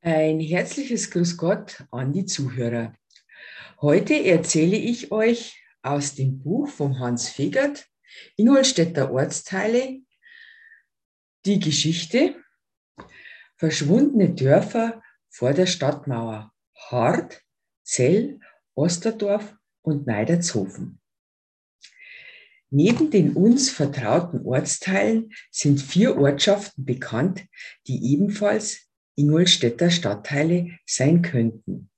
Ein herzliches Grüß Gott an die Zuhörer. Heute erzähle ich euch aus dem Buch von Hans Fegert, Ingolstädter Ortsteile, die Geschichte Verschwundene Dörfer vor der Stadtmauer Hart, Zell, Osterdorf und Neidertshofen. Neben den uns vertrauten Ortsteilen sind vier Ortschaften bekannt, die ebenfalls Ingolstädter Stadtteile sein könnten,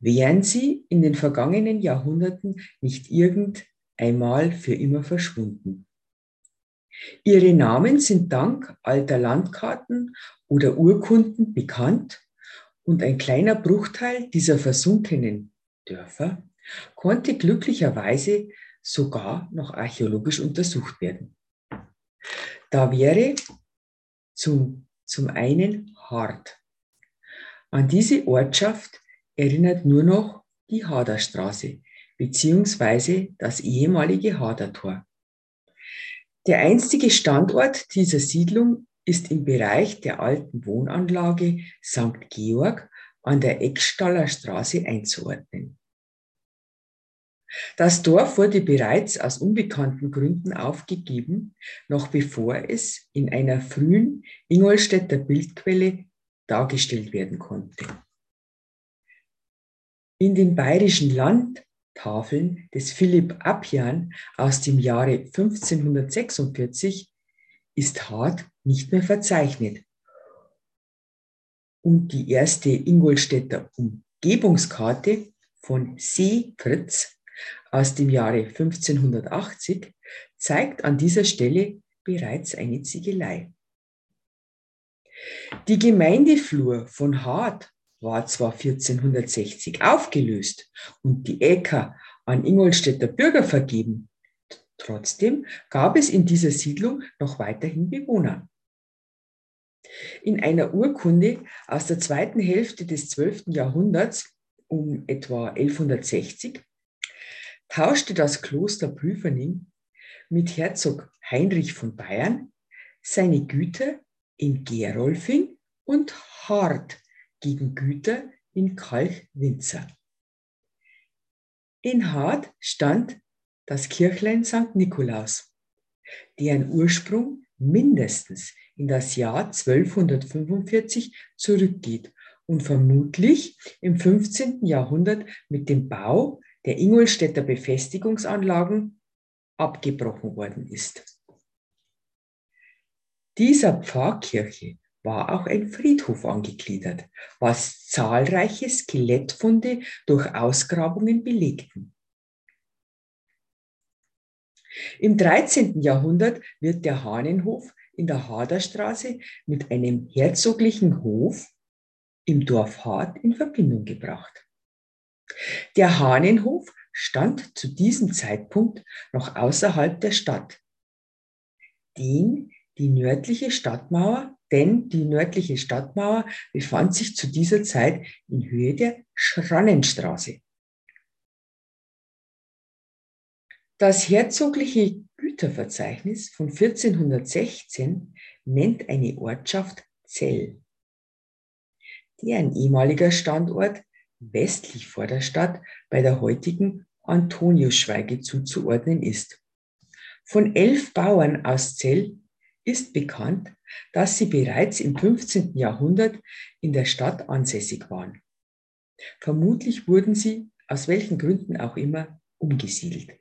wären sie in den vergangenen Jahrhunderten nicht irgendeinmal für immer verschwunden. Ihre Namen sind dank alter Landkarten oder Urkunden bekannt und ein kleiner Bruchteil dieser versunkenen Dörfer konnte glücklicherweise sogar noch archäologisch untersucht werden. Da wäre zum, zum einen Hart. An diese Ortschaft erinnert nur noch die Haderstraße beziehungsweise das ehemalige Hadertor. Der einstige Standort dieser Siedlung ist im Bereich der alten Wohnanlage St. Georg an der Eckstaller Straße einzuordnen. Das Dorf wurde bereits aus unbekannten Gründen aufgegeben, noch bevor es in einer frühen Ingolstädter Bildquelle dargestellt werden konnte. In den bayerischen Landtafeln des Philipp Appian aus dem Jahre 1546 ist Hart nicht mehr verzeichnet. Und die erste Ingolstädter Umgebungskarte von Seefritz aus dem Jahre 1580 zeigt an dieser Stelle bereits eine Ziegelei. Die Gemeindeflur von Hart war zwar 1460 aufgelöst und die Äcker an Ingolstädter Bürger vergeben, trotzdem gab es in dieser Siedlung noch weiterhin Bewohner. In einer Urkunde aus der zweiten Hälfte des 12. Jahrhunderts um etwa 1160 tauschte das Kloster Prüferning mit Herzog Heinrich von Bayern seine Güter in Gerolfing und Hart gegen Güter in Kalch-Winzer. In Hart stand das Kirchlein St. Nikolaus, deren Ursprung mindestens in das Jahr 1245 zurückgeht und vermutlich im 15. Jahrhundert mit dem Bau der Ingolstädter Befestigungsanlagen abgebrochen worden ist. Dieser Pfarrkirche war auch ein Friedhof angegliedert, was zahlreiche Skelettfunde durch Ausgrabungen belegten. Im 13. Jahrhundert wird der Hahnenhof in der Haderstraße mit einem herzoglichen Hof im Dorf Hart in Verbindung gebracht. Der Hahnenhof stand zu diesem Zeitpunkt noch außerhalb der Stadt. Den die nördliche Stadtmauer, denn die nördliche Stadtmauer befand sich zu dieser Zeit in Höhe der Schrannenstraße. Das herzogliche Güterverzeichnis von 1416 nennt eine Ortschaft Zell, deren ehemaliger Standort westlich vor der Stadt bei der heutigen Antoniusschweige zuzuordnen ist. Von elf Bauern aus Zell ist bekannt, dass sie bereits im 15. Jahrhundert in der Stadt ansässig waren. Vermutlich wurden sie, aus welchen Gründen auch immer, umgesiedelt.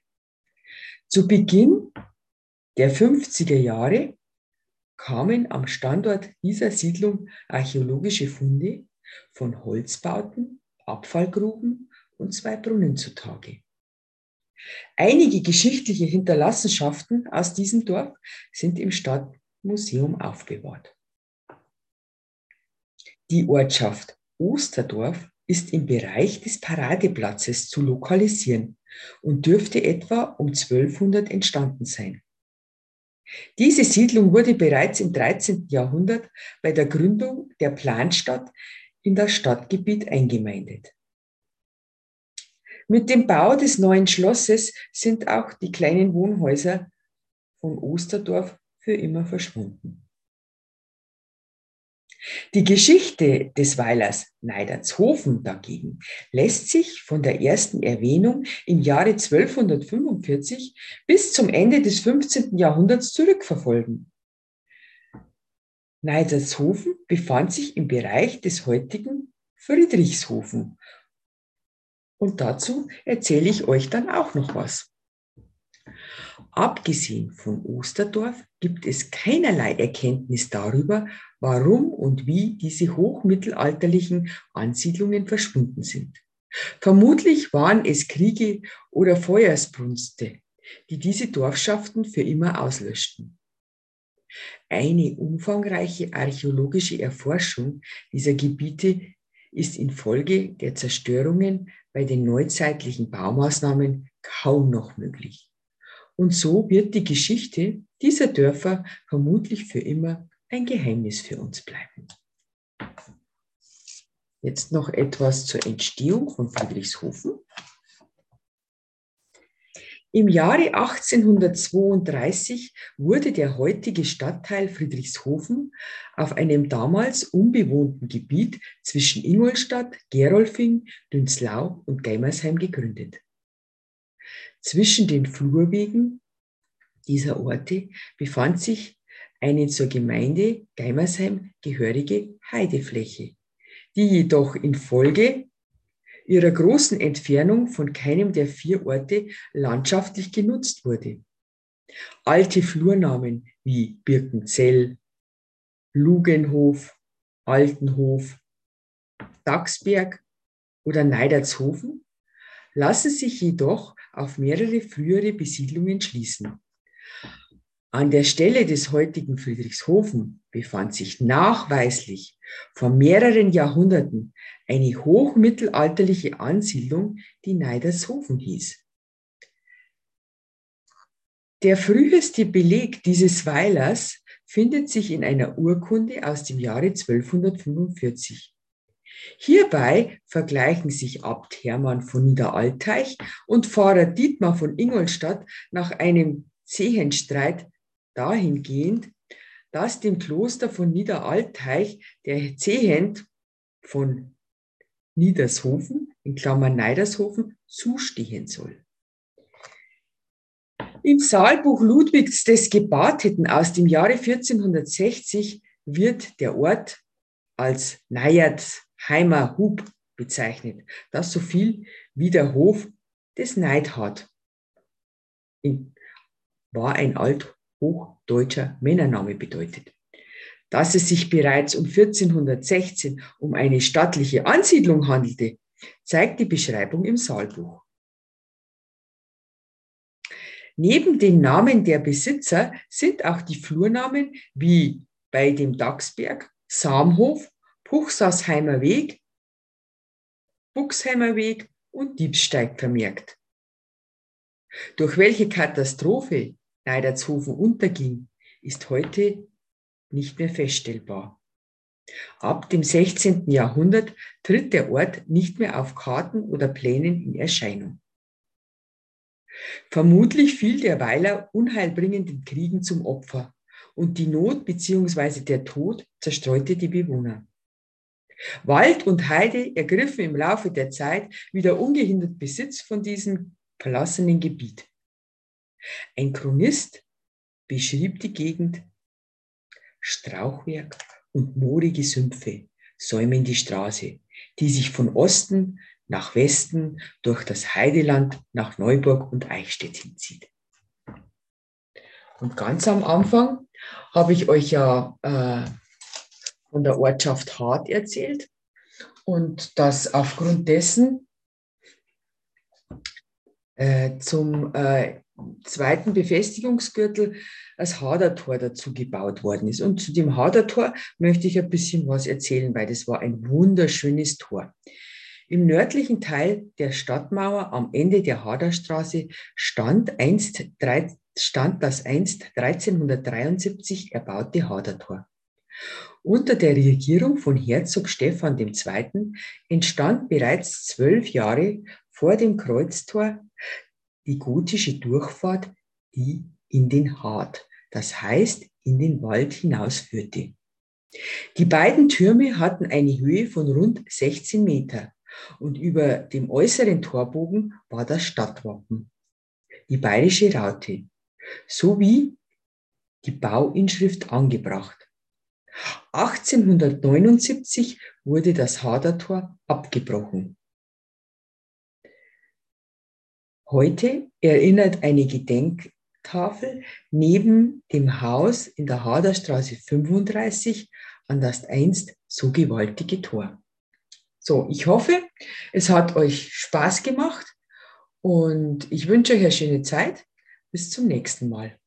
Zu Beginn der 50er Jahre kamen am Standort dieser Siedlung archäologische Funde von Holzbauten, Abfallgruben und zwei Brunnen zutage. Einige geschichtliche Hinterlassenschaften aus diesem Dorf sind im Stadtmuseum aufbewahrt. Die Ortschaft Osterdorf ist im Bereich des Paradeplatzes zu lokalisieren und dürfte etwa um 1200 entstanden sein. Diese Siedlung wurde bereits im 13. Jahrhundert bei der Gründung der Planstadt in das Stadtgebiet eingemeindet. Mit dem Bau des neuen Schlosses sind auch die kleinen Wohnhäuser von Osterdorf für immer verschwunden. Die Geschichte des Weilers Neidertshofen dagegen lässt sich von der ersten Erwähnung im Jahre 1245 bis zum Ende des 15. Jahrhunderts zurückverfolgen. Neidertshofen befand sich im Bereich des heutigen Friedrichshofen. Und dazu erzähle ich euch dann auch noch was. Abgesehen von Osterdorf gibt es keinerlei Erkenntnis darüber, warum und wie diese hochmittelalterlichen Ansiedlungen verschwunden sind. Vermutlich waren es Kriege oder Feuersbrunste, die diese Dorfschaften für immer auslöschten. Eine umfangreiche archäologische Erforschung dieser Gebiete ist infolge der Zerstörungen bei den neuzeitlichen Baumaßnahmen kaum noch möglich. Und so wird die Geschichte dieser Dörfer vermutlich für immer ein Geheimnis für uns bleiben. Jetzt noch etwas zur Entstehung von Friedrichshofen. Im Jahre 1832 wurde der heutige Stadtteil Friedrichshofen auf einem damals unbewohnten Gebiet zwischen Ingolstadt, Gerolfing, Dünzlau und Geimersheim gegründet. Zwischen den Flurwegen dieser Orte befand sich eine zur Gemeinde Geimersheim gehörige Heidefläche, die jedoch infolge ihrer großen Entfernung von keinem der vier Orte landschaftlich genutzt wurde. Alte Flurnamen wie Birkenzell, Lugenhof, Altenhof, Dachsberg oder Neidertshofen lassen sich jedoch auf mehrere frühere Besiedlungen schließen. An der Stelle des heutigen Friedrichshofen befand sich nachweislich vor mehreren Jahrhunderten eine hochmittelalterliche Ansiedlung, die Neidershofen hieß. Der früheste Beleg dieses Weilers findet sich in einer Urkunde aus dem Jahre 1245. Hierbei vergleichen sich Abt Hermann von Niederalteich und Pfarrer Dietmar von Ingolstadt nach einem Zehenstreit dahingehend, dass dem Kloster von Niederalteich der Zehent von Niedershofen, in Klammern Neidershofen, zustehen soll. Im Saalbuch Ludwigs des Gebateten aus dem Jahre 1460 wird der Ort als Neiertsheimer Hub bezeichnet, das so viel wie der Hof des Neidhardt war ein althochdeutscher Männername bedeutet. Dass es sich bereits um 1416 um eine stattliche Ansiedlung handelte, zeigt die Beschreibung im Saalbuch. Neben den Namen der Besitzer sind auch die Flurnamen wie bei dem Dachsberg, Samhof, Puchsasheimer Weg, Buchsheimer Weg und Diebsteig vermerkt. Durch welche Katastrophe Neidertshofen unterging, ist heute nicht mehr feststellbar. Ab dem 16. Jahrhundert tritt der Ort nicht mehr auf Karten oder Plänen in Erscheinung. Vermutlich fiel der Weiler unheilbringenden Kriegen zum Opfer und die Not bzw. der Tod zerstreute die Bewohner. Wald und Heide ergriffen im Laufe der Zeit wieder ungehindert Besitz von diesem verlassenen Gebiet. Ein Chronist beschrieb die Gegend Strauchwerk und moorige Sümpfe säumen die Straße, die sich von Osten nach Westen durch das Heideland nach Neuburg und Eichstätt hinzieht. Und ganz am Anfang habe ich euch ja äh, von der Ortschaft Hart erzählt und dass aufgrund dessen äh, zum äh, zweiten Befestigungsgürtel das Hadertor dazu gebaut worden ist. Und zu dem Hadertor möchte ich ein bisschen was erzählen, weil das war ein wunderschönes Tor. Im nördlichen Teil der Stadtmauer am Ende der Haderstraße stand, einst, stand das einst 1373 erbaute Hadertor. Unter der Regierung von Herzog Stephan II. entstand bereits zwölf Jahre vor dem Kreuztor die gotische Durchfahrt, die in den Hart, das heißt in den Wald hinausführte. Die beiden Türme hatten eine Höhe von rund 16 Meter und über dem äußeren Torbogen war das Stadtwappen, die bayerische Raute, sowie die Bauinschrift angebracht. 1879 wurde das Hadertor abgebrochen. Heute erinnert eine Gedenktafel neben dem Haus in der Haderstraße 35 an das einst so gewaltige Tor. So, ich hoffe, es hat euch Spaß gemacht und ich wünsche euch eine schöne Zeit. Bis zum nächsten Mal.